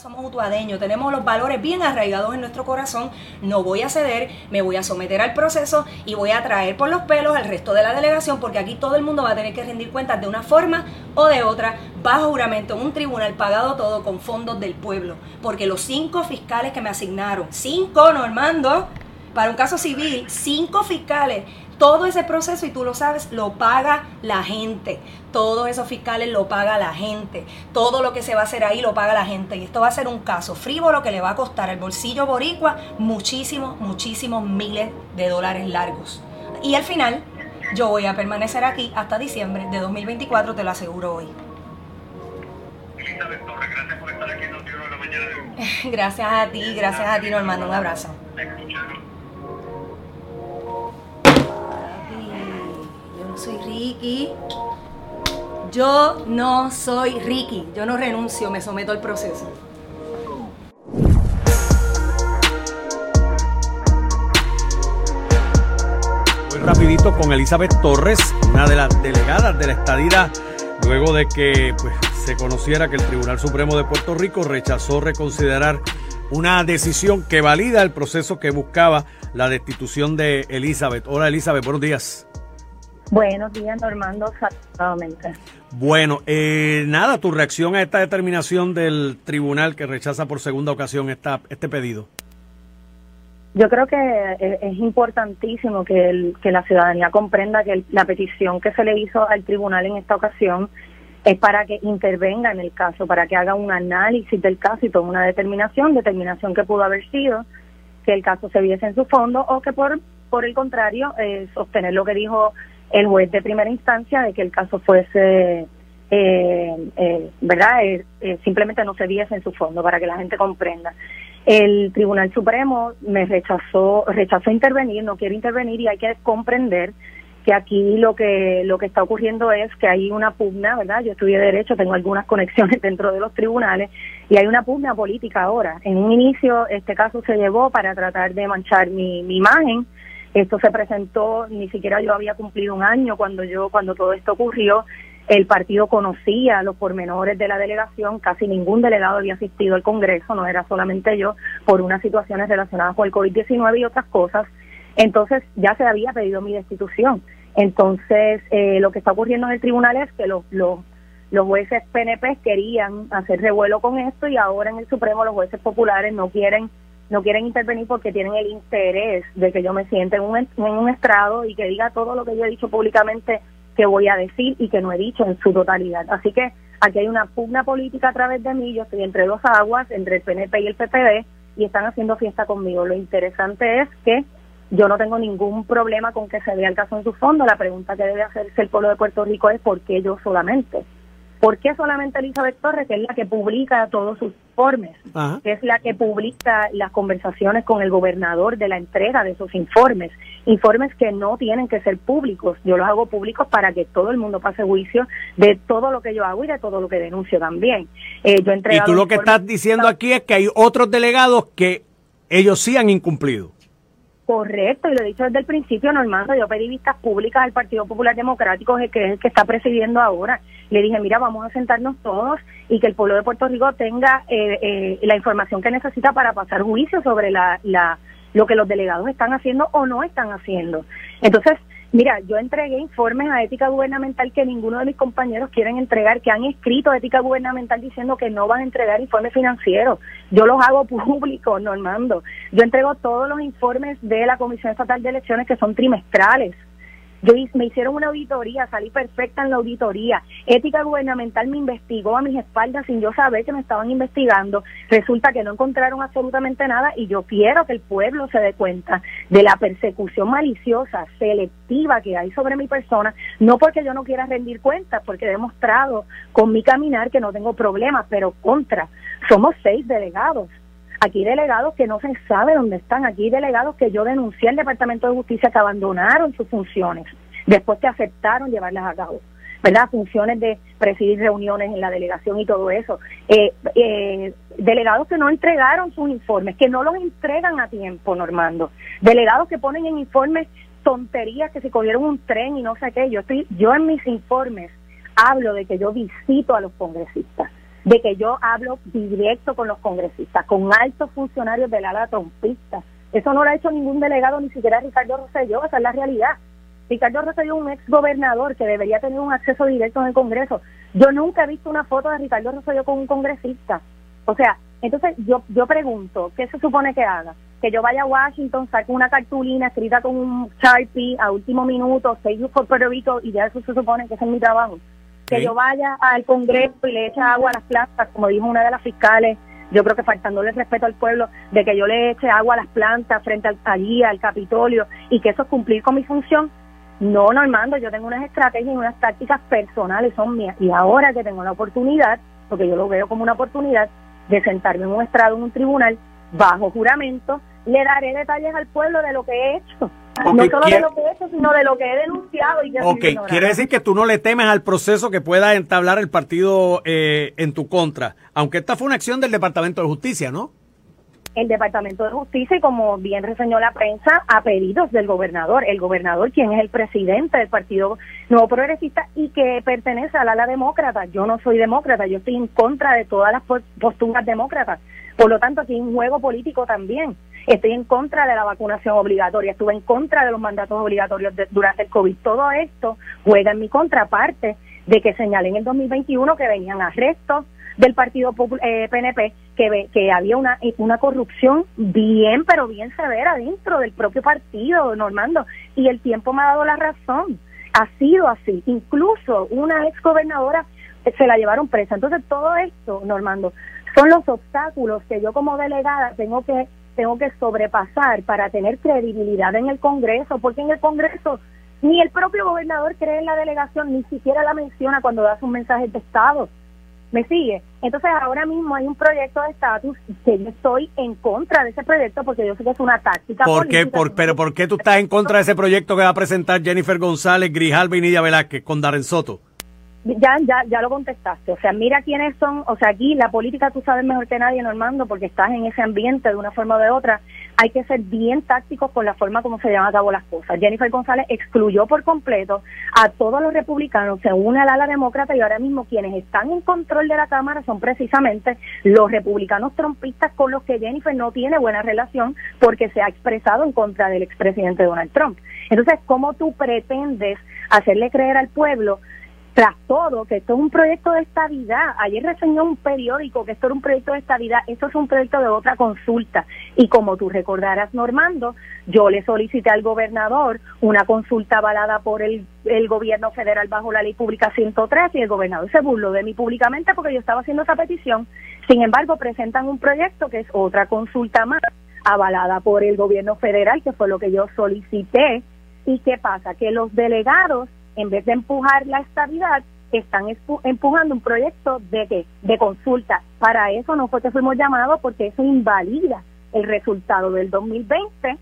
somos utuadeños, tenemos los valores bien arraigados en nuestro corazón, no voy a ceder, me voy a someter al proceso y voy a traer por los pelos al resto de la delegación porque aquí todo el mundo va a tener que rendir cuentas de una forma o de otra, bajo juramento en un tribunal pagado todo con fondos del pueblo, porque los cinco fiscales que me asignaron, cinco Normando, para un caso civil, cinco fiscales todo ese proceso, y tú lo sabes, lo paga la gente. Todos esos fiscales lo paga la gente. Todo lo que se va a hacer ahí lo paga la gente. Y esto va a ser un caso frívolo que le va a costar al bolsillo boricua muchísimos, muchísimos miles de dólares largos. Y al final, yo voy a permanecer aquí hasta diciembre de 2024, te lo aseguro hoy. Elizabeth Torres, gracias por estar aquí en Noticiero de la Mañana de hoy. Gracias a ti, gracias a ti, Normando. Un abrazo. Soy Ricky. Yo no soy Ricky. Yo no renuncio, me someto al proceso. Muy rapidito con Elizabeth Torres, una de las delegadas de la estadía, luego de que pues, se conociera que el Tribunal Supremo de Puerto Rico rechazó reconsiderar una decisión que valida el proceso que buscaba la destitución de Elizabeth. Hola Elizabeth, buenos días. Buenos días, Normando, nuevamente. Bueno, eh, nada, tu reacción a esta determinación del tribunal que rechaza por segunda ocasión esta, este pedido. Yo creo que eh, es importantísimo que, el- que la ciudadanía comprenda que el- la petición que se le hizo al tribunal en esta ocasión es para que intervenga en el caso, para que haga un análisis del caso y tome una determinación, determinación que pudo haber sido que el caso se viese en su fondo o que por, por el contrario eh, sostener lo que dijo el juez de primera instancia de que el caso fuese, eh, eh, ¿verdad? Eh, eh, simplemente no se viese en su fondo para que la gente comprenda. El Tribunal Supremo me rechazó, rechazó intervenir, no quiere intervenir y hay que comprender que aquí lo que lo que está ocurriendo es que hay una pugna, ¿verdad? Yo estudié derecho, tengo algunas conexiones dentro de los tribunales y hay una pugna política ahora. En un inicio este caso se llevó para tratar de manchar mi, mi imagen. Esto se presentó, ni siquiera yo había cumplido un año cuando yo cuando todo esto ocurrió. El partido conocía los pormenores de la delegación, casi ningún delegado había asistido al Congreso, no era solamente yo, por unas situaciones relacionadas con el COVID-19 y otras cosas. Entonces ya se había pedido mi destitución. Entonces eh, lo que está ocurriendo en el tribunal es que los, los, los jueces PNP querían hacer revuelo con esto y ahora en el Supremo los jueces populares no quieren no quieren intervenir porque tienen el interés de que yo me siente en un, en un estrado y que diga todo lo que yo he dicho públicamente que voy a decir y que no he dicho en su totalidad. Así que aquí hay una pugna política a través de mí, yo estoy entre dos aguas, entre el PNP y el PPD, y están haciendo fiesta conmigo. Lo interesante es que yo no tengo ningún problema con que se vea el caso en su fondo. La pregunta que debe hacerse el pueblo de Puerto Rico es ¿por qué yo solamente? ¿Por qué solamente Elizabeth Torres, que es la que publica todos sus informes? Ajá. que es la que publica las conversaciones con el gobernador de la entrega de esos informes, informes que no tienen que ser públicos, yo los hago públicos para que todo el mundo pase juicio de todo lo que yo hago y de todo lo que denuncio también. Eh, yo Y tú lo que estás diciendo aquí es que hay otros delegados que ellos sí han incumplido. Correcto, y lo he dicho desde el principio, Normando, yo pedí vistas públicas al Partido Popular Democrático, que es el que está presidiendo ahora. Le dije, mira, vamos a sentarnos todos y que el pueblo de Puerto Rico tenga eh, eh, la información que necesita para pasar juicio sobre la, la, lo que los delegados están haciendo o no están haciendo. Entonces, mira, yo entregué informes a ética gubernamental que ninguno de mis compañeros quieren entregar, que han escrito ética gubernamental diciendo que no van a entregar informes financieros. Yo los hago públicos, Normando. Yo entrego todos los informes de la Comisión Estatal de Elecciones que son trimestrales. Yo me hicieron una auditoría, salí perfecta en la auditoría. Ética gubernamental me investigó a mis espaldas sin yo saber que me estaban investigando. Resulta que no encontraron absolutamente nada y yo quiero que el pueblo se dé cuenta de la persecución maliciosa, selectiva que hay sobre mi persona, no porque yo no quiera rendir cuentas, porque he demostrado con mi caminar que no tengo problemas, pero contra. Somos seis delegados. Aquí delegados que no se sabe dónde están. Aquí delegados que yo denuncié al Departamento de Justicia que abandonaron sus funciones después que aceptaron llevarlas a cabo. ¿Verdad? Funciones de presidir reuniones en la delegación y todo eso. Eh, eh, delegados que no entregaron sus informes, que no los entregan a tiempo, Normando. Delegados que ponen en informes tonterías que se cogieron un tren y no sé qué. Yo, estoy, yo en mis informes hablo de que yo visito a los congresistas de que yo hablo directo con los congresistas, con altos funcionarios del ala trompista. Eso no lo ha hecho ningún delegado, ni siquiera Ricardo Rosselló, esa es la realidad. Ricardo Rosselló es un ex gobernador que debería tener un acceso directo en el Congreso. Yo nunca he visto una foto de Ricardo Rosselló con un congresista. O sea, entonces yo yo pregunto, ¿qué se supone que haga? Que yo vaya a Washington, saque una cartulina escrita con un Sharpie a último minuto, seis por Puerto Rico y ya eso se supone que ese es mi trabajo que yo vaya al Congreso y le eche agua a las plantas, como dijo una de las fiscales, yo creo que faltándole respeto al pueblo, de que yo le eche agua a las plantas frente al, allí, al Capitolio, y que eso es cumplir con mi función. No, Normando, yo tengo unas estrategias y unas tácticas personales, son mías. Y ahora que tengo la oportunidad, porque yo lo veo como una oportunidad, de sentarme en un estrado en un tribunal bajo juramento, le daré detalles al pueblo de lo que he hecho no solo de lo que he hecho, sino de lo que he denunciado. Y que ok, quiere decir que tú no le temes al proceso que pueda entablar el partido eh, en tu contra, aunque esta fue una acción del Departamento de Justicia, ¿no? El Departamento de Justicia, y como bien reseñó la prensa, a pedidos del gobernador. El gobernador, quien es el presidente del Partido Nuevo Progresista y que pertenece al ala demócrata. Yo no soy demócrata, yo estoy en contra de todas las posturas demócratas. Por lo tanto, aquí hay un juego político también. Estoy en contra de la vacunación obligatoria, estuve en contra de los mandatos obligatorios durante el COVID. Todo esto juega en mi contraparte de que señalé en el 2021 que venían arrestos del Partido eh, PNP, que, que había una, una corrupción bien, pero bien severa dentro del propio partido, Normando, y el tiempo me ha dado la razón. Ha sido así. Incluso una ex gobernadora se la llevaron presa. Entonces, todo esto, Normando, son los obstáculos que yo como delegada tengo que tengo que sobrepasar para tener credibilidad en el Congreso, porque en el Congreso ni el propio gobernador cree en la delegación, ni siquiera la menciona cuando da sus mensajes de Estado. ¿Me sigue? Entonces ahora mismo hay un proyecto de estatus que yo estoy en contra de ese proyecto porque yo sé que es una táctica. ¿Por qué? Por, pero ¿por qué tú estás en contra de ese proyecto que va a presentar Jennifer González, Grijalva y Nidia Velázquez con Darren Soto? Ya, ya, ya lo contestaste. O sea, mira quiénes son. O sea, aquí la política tú sabes mejor que nadie, Normando, porque estás en ese ambiente de una forma o de otra. Hay que ser bien tácticos con la forma como se llevan a cabo las cosas. Jennifer González excluyó por completo a todos los republicanos, se une al ala demócrata y ahora mismo quienes están en control de la Cámara son precisamente los republicanos trompistas con los que Jennifer no tiene buena relación porque se ha expresado en contra del expresidente Donald Trump. Entonces, ¿cómo tú pretendes hacerle creer al pueblo tras todo, que esto es un proyecto de estabilidad. Ayer reseñó un periódico que esto era un proyecto de estabilidad. Esto es un proyecto de otra consulta. Y como tú recordarás, Normando, yo le solicité al gobernador una consulta avalada por el, el gobierno federal bajo la ley pública 103 y el gobernador se burló de mí públicamente porque yo estaba haciendo esa petición. Sin embargo, presentan un proyecto que es otra consulta más avalada por el gobierno federal, que fue lo que yo solicité. ¿Y qué pasa? Que los delegados en vez de empujar la estabilidad, están empujando un proyecto de de consulta. Para eso no fue que fuimos llamados porque eso invalida el resultado del 2020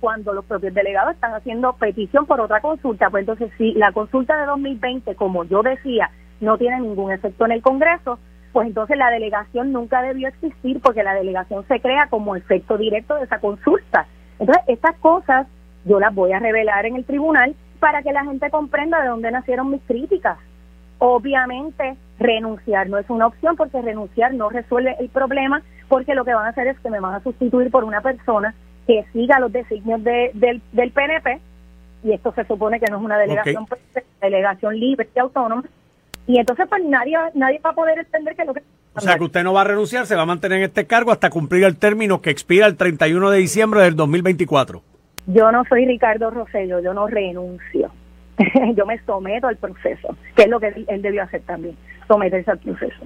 cuando los propios delegados están haciendo petición por otra consulta. Pues entonces, si la consulta de 2020, como yo decía, no tiene ningún efecto en el Congreso, pues entonces la delegación nunca debió existir porque la delegación se crea como efecto directo de esa consulta. Entonces, estas cosas yo las voy a revelar en el tribunal para que la gente comprenda de dónde nacieron mis críticas. Obviamente, renunciar no es una opción porque renunciar no resuelve el problema porque lo que van a hacer es que me van a sustituir por una persona que siga los designios de, del, del PNP y esto se supone que no es una delegación pues, delegación libre y autónoma y entonces pues nadie nadie va a poder entender que lo que o sea que usted no va a renunciar, se va a mantener en este cargo hasta cumplir el término que expira el 31 de diciembre del 2024. Yo no soy Ricardo Rosello, yo no renuncio. yo me someto al proceso, que es lo que él, debió hacer también, someterse al proceso.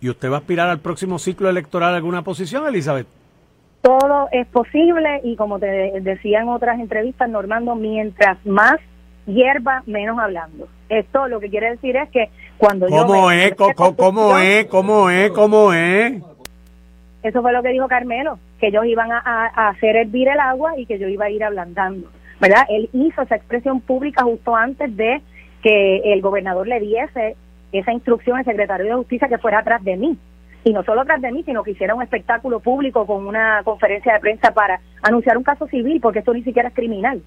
¿Y usted va a aspirar al próximo ciclo electoral a alguna posición, Elizabeth? Todo es posible y como te decía en otras entrevistas, Normando, mientras más hierba, menos hablando. Esto lo que quiere decir es que cuando ¿Cómo Es, ¿Cómo, cómo es? ¿Cómo es? ¿Cómo es? Eso fue lo que dijo Carmelo, que ellos iban a, hacer hervir el agua y que yo iba a ir ablandando. ¿Verdad? Él hizo esa expresión pública justo antes de que el gobernador le diese esa instrucción al secretario de Justicia que fuera atrás de mí. Y no solo atrás de mí, sino que hiciera un espectáculo público con una conferencia de prensa para anunciar un caso civil, porque esto ni siquiera es criminal.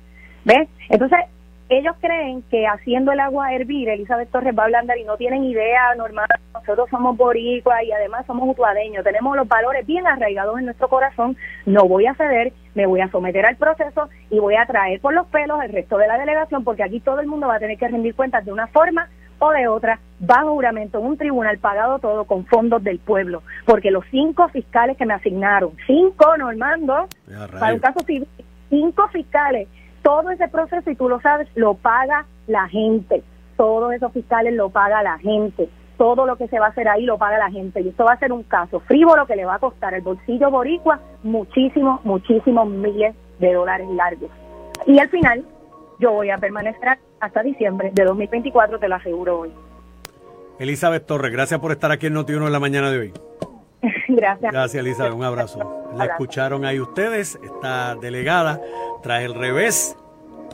¿Ves? Entonces, ellos creen que haciendo el agua hervir, Elizabeth Torres va a ablandar y no tienen idea normal. Nosotros somos boricuas y además somos utuadeños, tenemos los valores bien arraigados en nuestro corazón. No voy a ceder, me voy a someter al proceso y voy a traer por los pelos el resto de la delegación porque aquí todo el mundo va a tener que rendir cuentas de una forma o de otra bajo juramento en un tribunal pagado todo con fondos del pueblo. Porque los cinco fiscales que me asignaron, cinco, Normando, para un caso civil, cinco fiscales todo ese proceso, y tú lo sabes, lo paga la gente. Todos esos fiscales lo paga la gente. Todo lo que se va a hacer ahí lo paga la gente. Y esto va a ser un caso frívolo que le va a costar el bolsillo boricua muchísimos, muchísimos miles de dólares largos. Y al final, yo voy a permanecer hasta diciembre de 2024, te lo aseguro hoy. Elizabeth Torres, gracias por estar aquí en Noti1 en la mañana de hoy. gracias. Gracias, Elizabeth. Un abrazo. La escucharon ahí ustedes, esta delegada tras el revés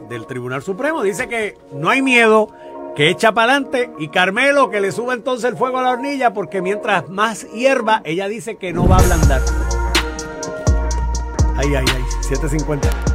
del Tribunal Supremo. Dice que no hay miedo, que echa para adelante y Carmelo que le suba entonces el fuego a la hornilla porque mientras más hierba, ella dice que no va a ablandar. Ay, ay, ay, 750.